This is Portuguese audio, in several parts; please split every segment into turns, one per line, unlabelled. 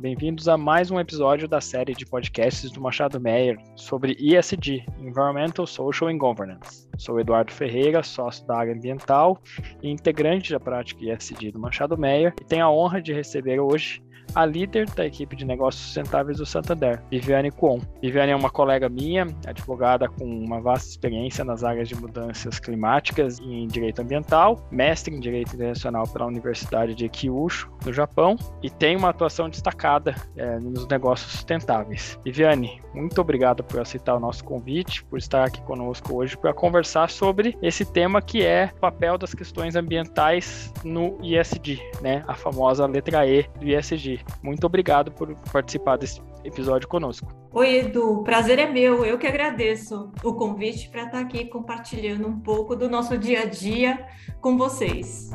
Bem-vindos a mais um episódio da série de podcasts do Machado Meyer sobre ESG, Environmental, Social and Governance. Sou Eduardo Ferreira, sócio da área ambiental e integrante da prática ESG do Machado Meyer, e tenho a honra de receber hoje a líder da equipe de negócios sustentáveis do Santander, Viviane Kuon. Viviane é uma colega minha, advogada com uma vasta experiência nas áreas de mudanças climáticas e em direito ambiental, mestre em direito internacional pela Universidade de Kyushu, no Japão, e tem uma atuação destacada é, nos negócios sustentáveis. Viviane, muito obrigado por aceitar o nosso convite, por estar aqui conosco hoje para conversar sobre esse tema que é o papel das questões ambientais no ISD, né? A famosa letra E do ISD. Muito obrigado por participar desse episódio conosco.
Oi, Edu, prazer é meu. Eu que agradeço o convite para estar aqui compartilhando um pouco do nosso dia a dia com vocês.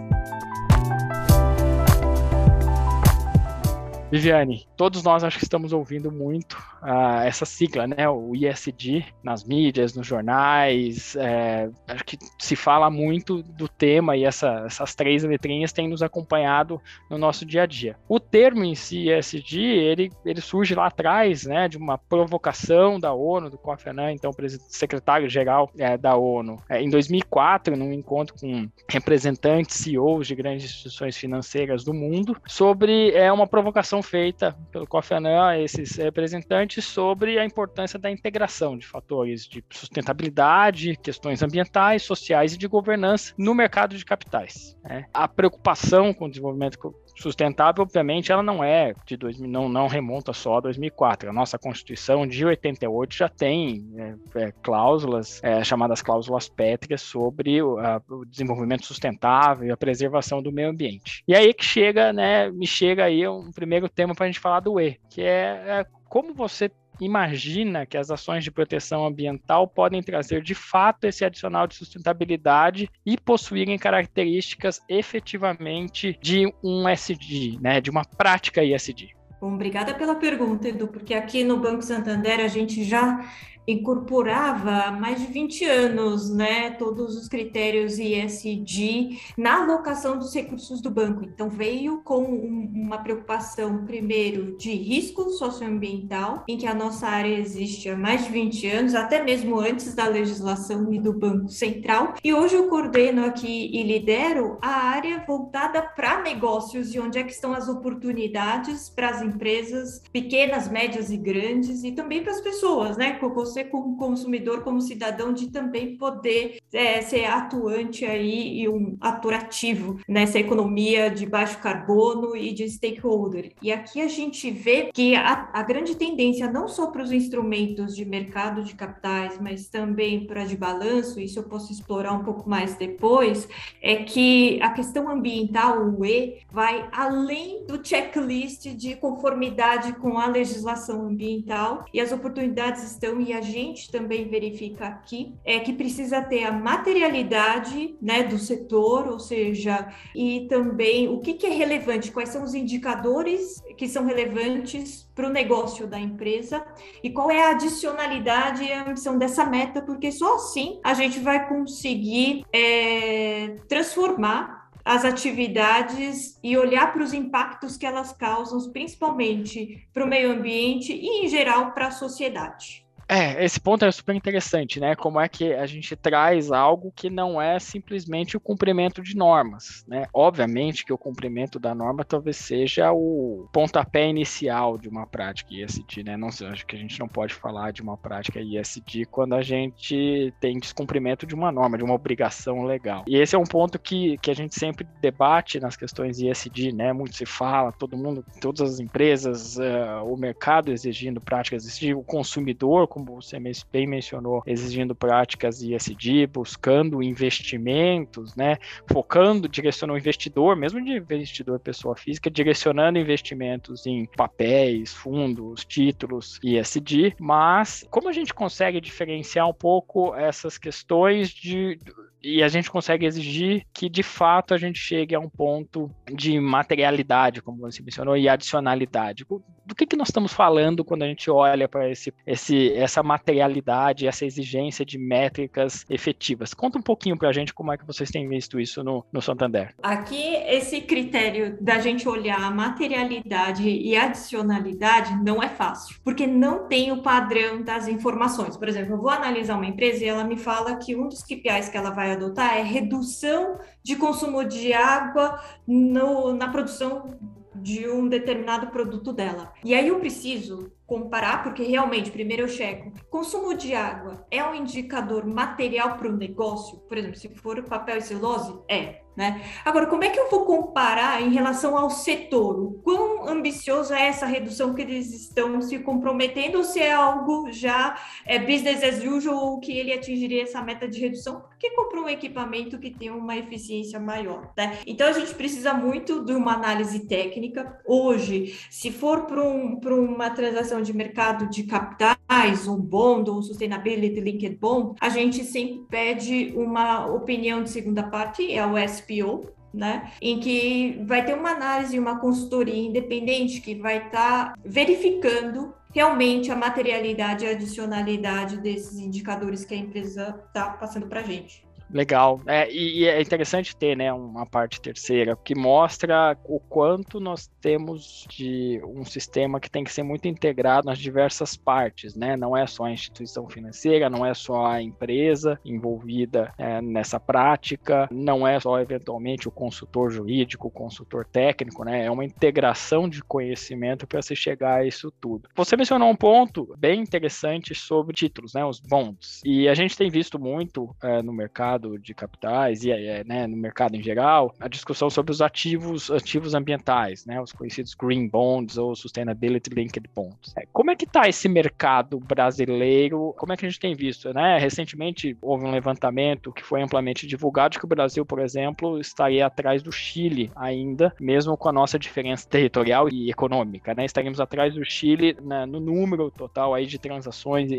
Viviane, todos nós acho que estamos ouvindo muito uh, essa sigla, né? O ISD nas mídias, nos jornais. É, acho que se fala muito do tema e essa, essas três letrinhas têm nos acompanhado no nosso dia a dia. O termo em si, ISD, ele, ele surge lá atrás, né? De uma provocação da ONU, do Kofi Annan, então secretário-geral é, da ONU, é, em 2004, num encontro com representantes, CEOs de grandes instituições financeiras do mundo, sobre é, uma provocação feita pelo Kofi Annan a esses representantes sobre a importância da integração de fatores de sustentabilidade, questões ambientais, sociais e de governança no mercado de capitais. Né? A preocupação com o desenvolvimento sustentável, obviamente, ela não é de 2000, não, não remonta só a 2004. A nossa Constituição de 88 já tem é, é, cláusulas é, chamadas cláusulas pétreas sobre o, a, o, desenvolvimento sustentável e a preservação do meio ambiente. E aí que chega, né, me chega aí um primeiro tema para a gente falar do E, que é, é como você imagina que as ações de proteção ambiental podem trazer de fato esse adicional de sustentabilidade e possuírem características efetivamente de um SD, né, de uma prática ISD?
Bom, obrigada pela pergunta, Edu, porque aqui no Banco Santander a gente já incorporava há mais de 20 anos, né, todos os critérios ESG na alocação dos recursos do banco. Então veio com um, uma preocupação primeiro de risco socioambiental, em que a nossa área existe há mais de 20 anos, até mesmo antes da legislação e do Banco Central. E hoje eu coordeno aqui e lidero a área voltada para negócios e onde é que estão as oportunidades para as empresas pequenas, médias e grandes e também para as pessoas, né, você como consumidor, como cidadão, de também poder é, ser atuante aí e um ator ativo nessa economia de baixo carbono e de stakeholder. E aqui a gente vê que a, a grande tendência, não só para os instrumentos de mercado de capitais, mas também para de balanço, isso eu posso explorar um pouco mais depois, é que a questão ambiental, o E, vai além do checklist de conformidade com a legislação ambiental e as oportunidades estão e a gente também verifica aqui é que precisa ter a materialidade né, do setor, ou seja, e também o que, que é relevante, quais são os indicadores que são relevantes para o negócio da empresa e qual é a adicionalidade e a ambição dessa meta, porque só assim a gente vai conseguir é, transformar as atividades e olhar para os impactos que elas causam, principalmente para o meio ambiente e, em geral, para a sociedade.
É, esse ponto é super interessante, né? Como é que a gente traz algo que não é simplesmente o cumprimento de normas, né? Obviamente que o cumprimento da norma talvez seja o pontapé inicial de uma prática ISD, né? Não sei, acho que a gente não pode falar de uma prática ISD quando a gente tem descumprimento de uma norma, de uma obrigação legal. E esse é um ponto que, que a gente sempre debate nas questões ISD, né? Muito se fala, todo mundo, todas as empresas, uh, o mercado exigindo práticas ISD, o consumidor como você bem mencionou, exigindo práticas ESG, buscando investimentos, né, focando, direcionando o investidor, mesmo de investidor pessoa física, direcionando investimentos em papéis, fundos, títulos ESG, mas como a gente consegue diferenciar um pouco essas questões de e a gente consegue exigir que de fato a gente chegue a um ponto de materialidade, como você mencionou, e adicionalidade. Do que, que nós estamos falando quando a gente olha para esse, esse, essa materialidade, essa exigência de métricas efetivas? Conta um pouquinho para a gente como é que vocês têm visto isso no, no Santander.
Aqui, esse critério da gente olhar a materialidade e adicionalidade não é fácil, porque não tem o padrão das informações. Por exemplo, eu vou analisar uma empresa e ela me fala que um dos KPIs que ela vai adotar é redução de consumo de água no, na produção de um determinado produto dela. E aí eu preciso comparar, porque realmente, primeiro eu checo, consumo de água é um indicador material para o negócio? Por exemplo, se for papel e celulose, é. Né? Agora, como é que eu vou comparar em relação ao setor? O quão ambiciosa é essa redução que eles estão se comprometendo ou se é algo já é business as usual que ele atingiria essa meta de redução porque comprou um equipamento que tem uma eficiência maior, né? Então, a gente precisa muito de uma análise técnica. Hoje, se for para um, uma transação de mercado de capitais, um bond ou um sustainability linked bond, a gente sempre pede uma opinião de segunda parte, é o SPO, né? Em que vai ter uma análise, uma consultoria independente que vai estar tá verificando realmente a materialidade e a adicionalidade desses indicadores que a empresa está passando para a gente.
Legal. É, e, é interessante ter né, uma parte terceira, que mostra o quanto nós temos de um sistema que tem que ser muito integrado nas diversas partes, né? Não é só a instituição financeira, não é só a empresa envolvida é, nessa prática, não é só eventualmente o consultor jurídico, o consultor técnico, né? É uma integração de conhecimento para se chegar a isso tudo. Você mencionou um ponto bem interessante sobre títulos, né? Os bonds. E a gente tem visto muito é, no mercado mercado de capitais e é, né, no mercado em geral, a discussão sobre os ativos, ativos ambientais, né, os conhecidos green bonds ou sustainability linked bonds. É, como é que está esse mercado brasileiro? Como é que a gente tem visto? Né? Recentemente houve um levantamento que foi amplamente divulgado que o Brasil, por exemplo, estaria atrás do Chile ainda, mesmo com a nossa diferença territorial e econômica, né? Estaríamos atrás do Chile né, no número total aí de transações e,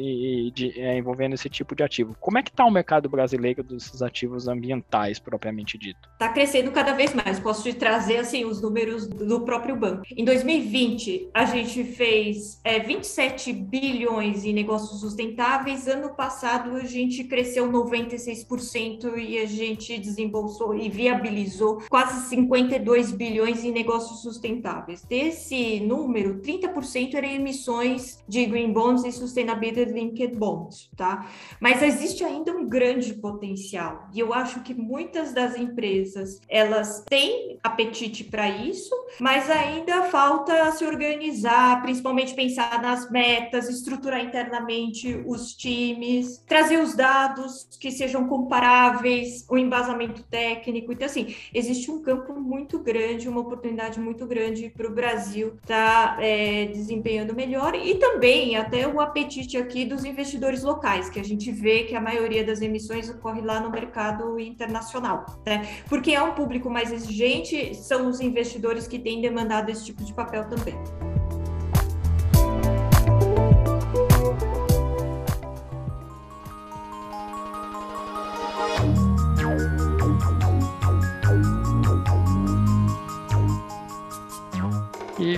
e de, é, envolvendo esse tipo de ativo. Como é que está o mercado brasileiro dos esses ativos ambientais propriamente dito?
Está crescendo cada vez mais. Posso te trazer assim os números do próprio banco. Em 2020, a gente fez é, 27 bilhões em negócios sustentáveis. Ano passado, a gente cresceu 96% e a gente desembolsou e viabilizou quase 52 bilhões em negócios sustentáveis. Desse número, 30% eram emissões de green bonds e sustainability linked bonds, tá? Mas existe ainda um grande potencial social. E eu acho que muitas das empresas, elas têm apetite para isso, mas ainda falta se organizar, principalmente pensar nas metas, estruturar internamente os times, trazer os dados que sejam comparáveis, o embasamento técnico. Então, assim, existe um campo muito grande, uma oportunidade muito grande para o Brasil estar tá, é, desempenhando melhor e também até o apetite aqui dos investidores locais, que a gente vê que a maioria das emissões ocorre lá no mercado internacional, né? Porque é um público mais exigente, são os investidores que têm demandado esse tipo de papel também.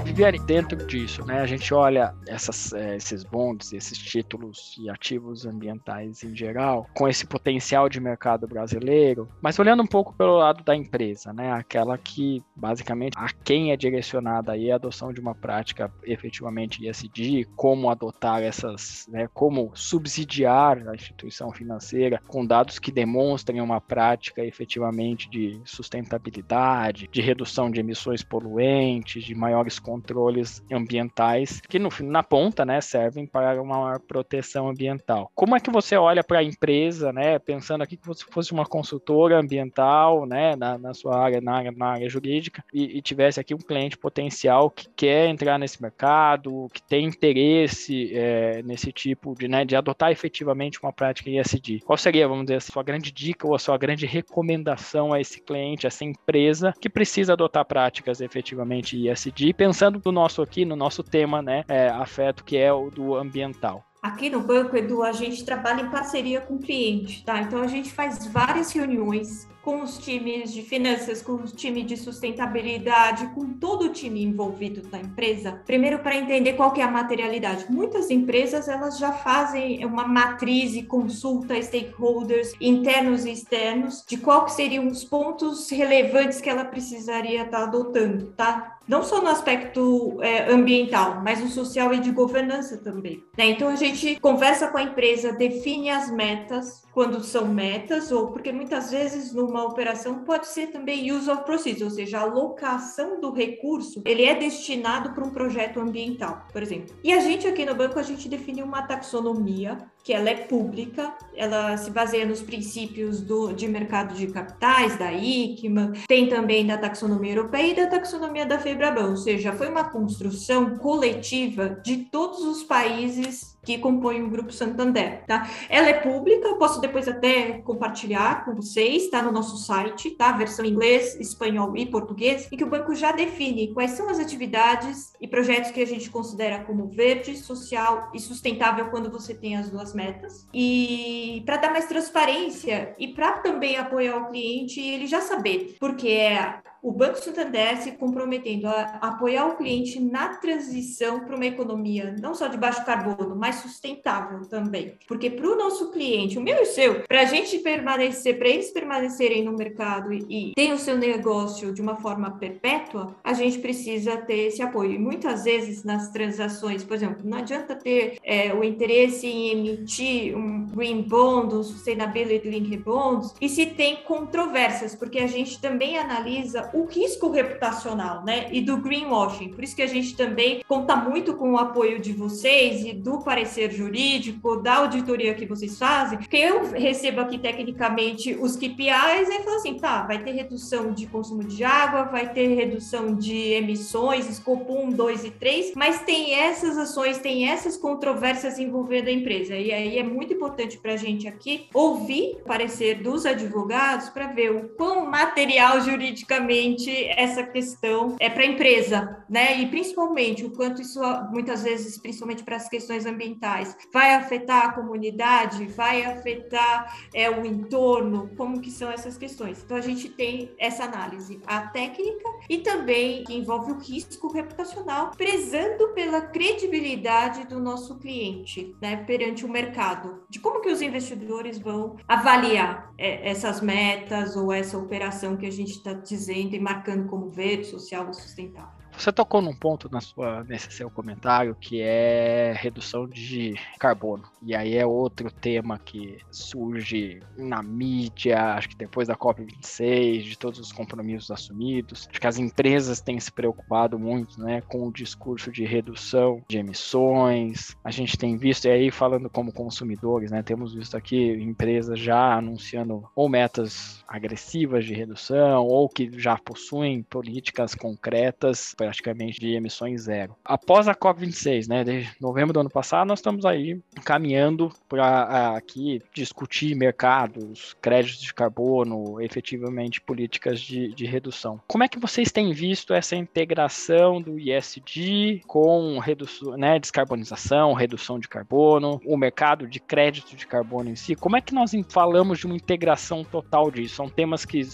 E viver dentro disso, né? A gente olha essas, é, esses bonds, esses títulos e ativos ambientais em geral, com esse potencial de mercado brasileiro, mas olhando um pouco pelo lado da empresa, né? Aquela que basicamente a quem é direcionada aí a adoção de uma prática efetivamente ESG, como adotar essas, né? Como subsidiar a instituição financeira com dados que demonstrem uma prática efetivamente de sustentabilidade, de redução de emissões poluentes, de maiores controles ambientais que no na ponta, né, servem para uma maior proteção ambiental. Como é que você olha para a empresa, né, pensando aqui que você fosse uma consultora ambiental, né, na, na sua área, na área, na área jurídica e, e, tivesse aqui um cliente potencial que quer entrar nesse mercado, que tem interesse é, nesse tipo de, né, de adotar efetivamente uma prática ESG? Qual seria, vamos dizer, a sua grande dica ou a sua grande recomendação a esse cliente, a essa empresa que precisa adotar práticas efetivamente ESG, pensando no nosso aqui, no nosso tema, né, é, afeto, que é o do ambiental.
Aqui no banco, Edu, a gente trabalha em parceria com o cliente, tá? Então a gente faz várias reuniões com os times de finanças, com o time de sustentabilidade, com todo o time envolvido da empresa. Primeiro para entender qual que é a materialidade. Muitas empresas elas já fazem uma matriz e consulta stakeholders internos e externos de qual que seriam os pontos relevantes que ela precisaria estar tá adotando, tá? Não só no aspecto é, ambiental, mas no social e de governança também. Né? Então a gente conversa com a empresa, define as metas, quando são metas, ou porque muitas vezes numa operação pode ser também use of proceeds, ou seja, a alocação do recurso, ele é destinado para um projeto ambiental, por exemplo. E a gente aqui no banco, a gente definiu uma taxonomia, que ela é pública, ela se baseia nos princípios do, de mercado de capitais, da ICMA, tem também da taxonomia europeia e da taxonomia da FEBRABAN, ou seja, foi uma construção coletiva de todos os países que compõem o Grupo Santander, tá? Ela é pública, eu posso depois até compartilhar com vocês, está no nosso site, tá? Versão inglês, espanhol e português, em que o banco já define quais são as atividades e projetos que a gente considera como verde, social e sustentável quando você tem as duas metas. E para dar mais transparência e para também apoiar o cliente, ele já saber, porque é o Banco Santander se comprometendo a apoiar o cliente na transição para uma economia não só de baixo carbono, mas sustentável também. Porque para o nosso cliente, o meu e o seu, para a gente permanecer, para eles permanecerem no mercado e, ter o seu negócio de uma forma perpétua, a gente precisa ter esse apoio. E muitas vezes nas transações, por exemplo, não adianta ter é, o interesse em emitir um green bond, um sustainability linked bonds, e se tem controvérsias, porque a gente também analisa o risco reputacional, né? E do greenwashing. Por isso que a gente também conta muito com o apoio de vocês e do parecer jurídico, da auditoria que vocês fazem, porque eu recebo aqui tecnicamente os KPIs e falo assim, tá, vai ter redução de consumo de água, vai ter redução de emissões, escopo 1, 2 e 3, mas tem essas ações, tem essas controvérsias envolvendo a empresa. E aí é muito importante para a gente aqui ouvir o parecer dos advogados para ver o quão material juridicamente essa questão é para a empresa, né? E principalmente o quanto isso, muitas vezes, principalmente para as questões ambientais, vai afetar a comunidade, vai afetar é, o entorno, como que são essas questões. Então a gente tem essa análise, a técnica e também que envolve o risco reputacional, prezando pela credibilidade do nosso cliente, né, perante o mercado, de como que os investidores vão avaliar é, essas metas ou essa operação que a gente está dizendo e marcando como verde, social e sustentável.
Você tocou num ponto na sua, nesse seu comentário que é redução de carbono. E aí é outro tema que surge na mídia, acho que depois da COP26, de todos os compromissos assumidos. Acho que as empresas têm se preocupado muito né, com o discurso de redução de emissões. A gente tem visto, e aí falando como consumidores, né, temos visto aqui empresas já anunciando ou metas agressivas de redução, ou que já possuem políticas concretas praticamente de emissões zero. Após a COP26, né, de novembro do ano passado, nós estamos aí caminhando para aqui discutir mercados, créditos de carbono, efetivamente políticas de, de redução. Como é que vocês têm visto essa integração do ISD com redução, né, descarbonização, redução de carbono, o mercado de crédito de carbono em si? Como é que nós falamos de uma integração total disso? São temas que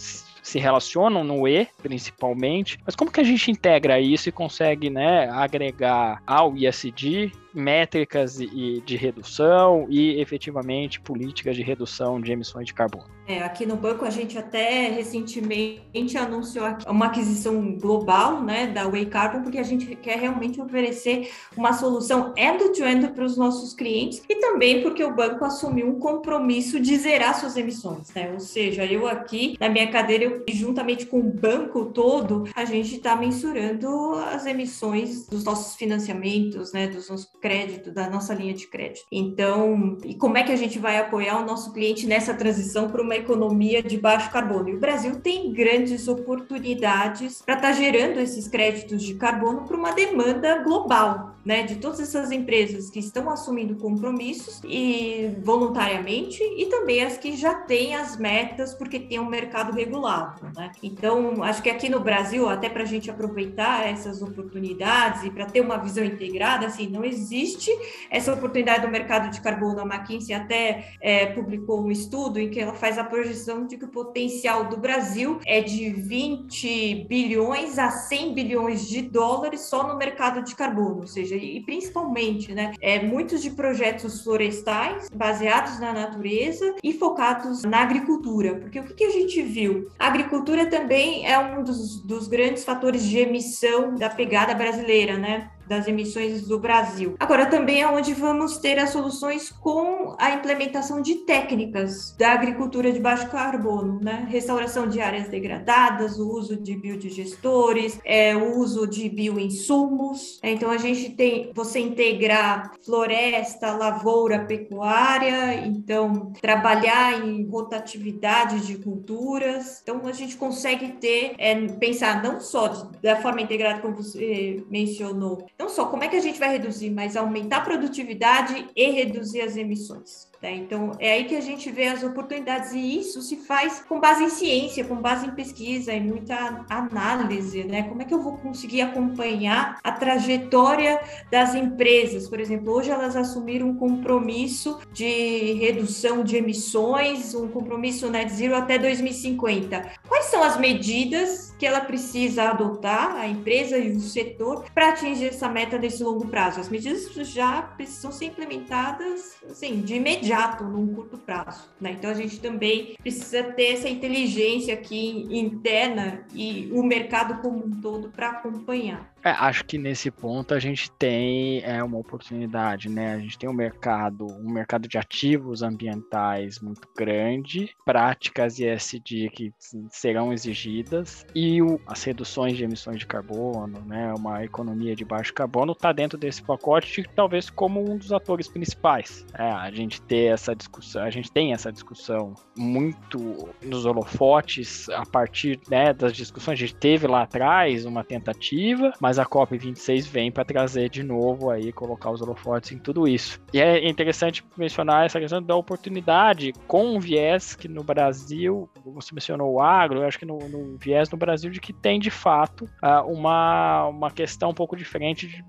se relacionam no E, principalmente, mas como que a gente integra isso e consegue, né, agregar ao ISD métricas e de redução e efetivamente políticas de redução de emissões de carbono.
É, aqui no banco a gente até recentemente anunciou uma aquisição global né, da Way Carbon, porque a gente quer realmente oferecer uma solução end-to-end para os nossos clientes e também porque o banco assumiu um compromisso de zerar suas emissões. Né? Ou seja, eu aqui na minha cadeira, eu, juntamente com o banco todo, a gente está mensurando as emissões dos nossos financiamentos, né, dos nossos crédito, da nossa linha de crédito. Então, e como é que a gente vai apoiar o nosso cliente nessa transição para uma economia de baixo carbono? E o Brasil tem grandes oportunidades para estar tá gerando esses créditos de carbono para uma demanda global, né, de todas essas empresas que estão assumindo compromissos e voluntariamente e também as que já têm as metas porque tem um mercado regulado, né? Então, acho que aqui no Brasil, até para a gente aproveitar essas oportunidades e para ter uma visão integrada, assim, não existe existe essa oportunidade do mercado de carbono. A McKinsey até é, publicou um estudo em que ela faz a projeção de que o potencial do Brasil é de 20 bilhões a 100 bilhões de dólares só no mercado de carbono, ou seja, e principalmente, né, é, muitos de projetos florestais baseados na natureza e focados na agricultura, porque o que, que a gente viu? A agricultura também é um dos, dos grandes fatores de emissão da pegada brasileira, né? Das emissões do Brasil. Agora, também é onde vamos ter as soluções com a implementação de técnicas da agricultura de baixo carbono, né? Restauração de áreas degradadas, o uso de biodigestores, é, o uso de bioinsumos. Então, a gente tem você integrar floresta, lavoura, pecuária, então trabalhar em rotatividade de culturas. Então, a gente consegue ter, é, pensar não só da forma integrada, como você mencionou, não só como é que a gente vai reduzir, mas aumentar a produtividade e reduzir as emissões. Né? Então, é aí que a gente vê as oportunidades, e isso se faz com base em ciência, com base em pesquisa e muita análise. Né? Como é que eu vou conseguir acompanhar a trajetória das empresas? Por exemplo, hoje elas assumiram um compromisso de redução de emissões, um compromisso net zero até 2050. Quais são as medidas que ela precisa adotar, a empresa e o setor, para atingir essa meta nesse longo prazo? As medidas já precisam ser implementadas assim, de imediato imediato, num curto prazo. Né? Então a gente também precisa ter essa inteligência aqui interna e o mercado como um todo para acompanhar.
É, acho que nesse ponto a gente tem é, uma oportunidade, né? A gente tem um mercado, um mercado de ativos ambientais muito grande, práticas ESG que serão exigidas e o, as reduções de emissões de carbono, né? Uma economia de baixo carbono está dentro desse pacote, talvez como um dos atores principais. É, a gente ter essa discussão, a gente tem essa discussão muito nos holofotes a partir né, das discussões. A gente teve lá atrás uma tentativa, mas mas a COP26 vem para trazer de novo aí, colocar os holofotes em tudo isso. E é interessante mencionar essa questão da oportunidade com um viés que no Brasil, você mencionou o agro, eu acho que no, no viés no Brasil de que tem de fato ah, uma, uma questão um pouco diferente de,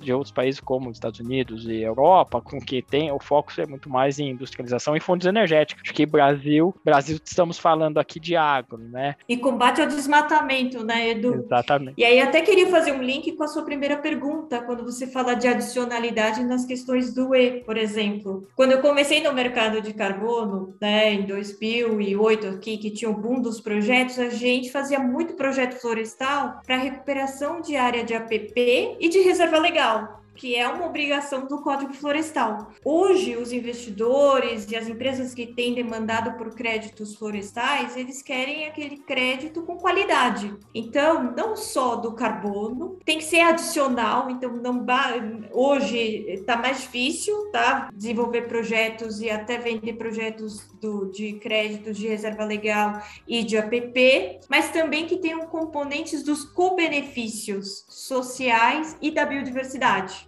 de outros países como os Estados Unidos e Europa, com que tem o foco é muito mais em industrialização e fontes energéticas. Acho que Brasil, Brasil estamos falando aqui de agro, né?
E combate ao desmatamento, né, Edu?
Exatamente.
E aí até queria fazer fazer um link com a sua primeira pergunta, quando você fala de adicionalidade nas questões do E, por exemplo. Quando eu comecei no mercado de carbono, né, em 2008 aqui, que tinha o boom dos projetos, a gente fazia muito projeto florestal para recuperação de área de APP e de reserva legal que é uma obrigação do Código Florestal. Hoje, os investidores e as empresas que têm demandado por créditos florestais, eles querem aquele crédito com qualidade. Então, não só do carbono, tem que ser adicional. Então, não hoje está mais difícil, tá? Desenvolver projetos e até vender projetos do, de créditos de reserva legal e de APP, mas também que tenham componentes dos co-benefícios sociais e da biodiversidade.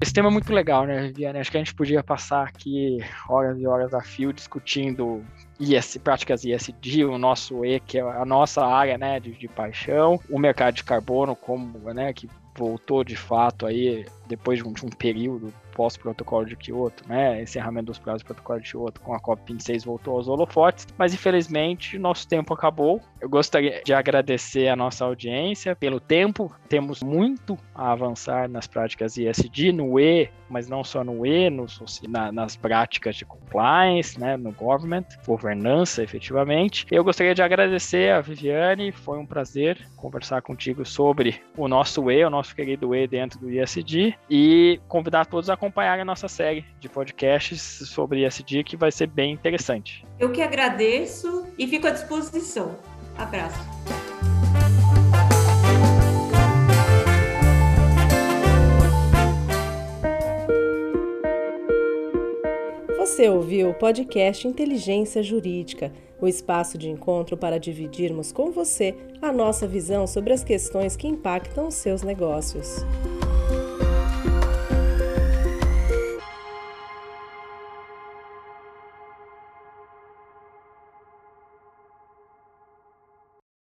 Esse tema é muito legal, né, Viviane? Acho que a gente podia passar aqui horas e horas a fio discutindo IS, práticas ISD, o nosso E, que é a nossa área né, de, de paixão, o mercado de carbono, como né, que voltou de fato aí depois de um, de um período pós-protocolo de Kyoto, né, encerramento dos prazos do protocolo de Kyoto com a COP26 voltou aos holofotes, mas infelizmente nosso tempo acabou. Eu gostaria de agradecer a nossa audiência pelo tempo. Temos muito a avançar nas práticas ISD, no E, mas não só no E, no, na, nas práticas de compliance, né, no government, governança efetivamente. Eu gostaria de agradecer a Viviane, foi um prazer conversar contigo sobre o nosso E, o nosso querido E dentro do ISD, e convidar todos a acompanharem a nossa série de podcasts sobre ISD, que vai ser bem interessante.
Eu que agradeço e fico à disposição. Abraço.
Você ouviu o podcast Inteligência Jurídica, o espaço de encontro para dividirmos com você a nossa visão sobre as questões que impactam os seus negócios.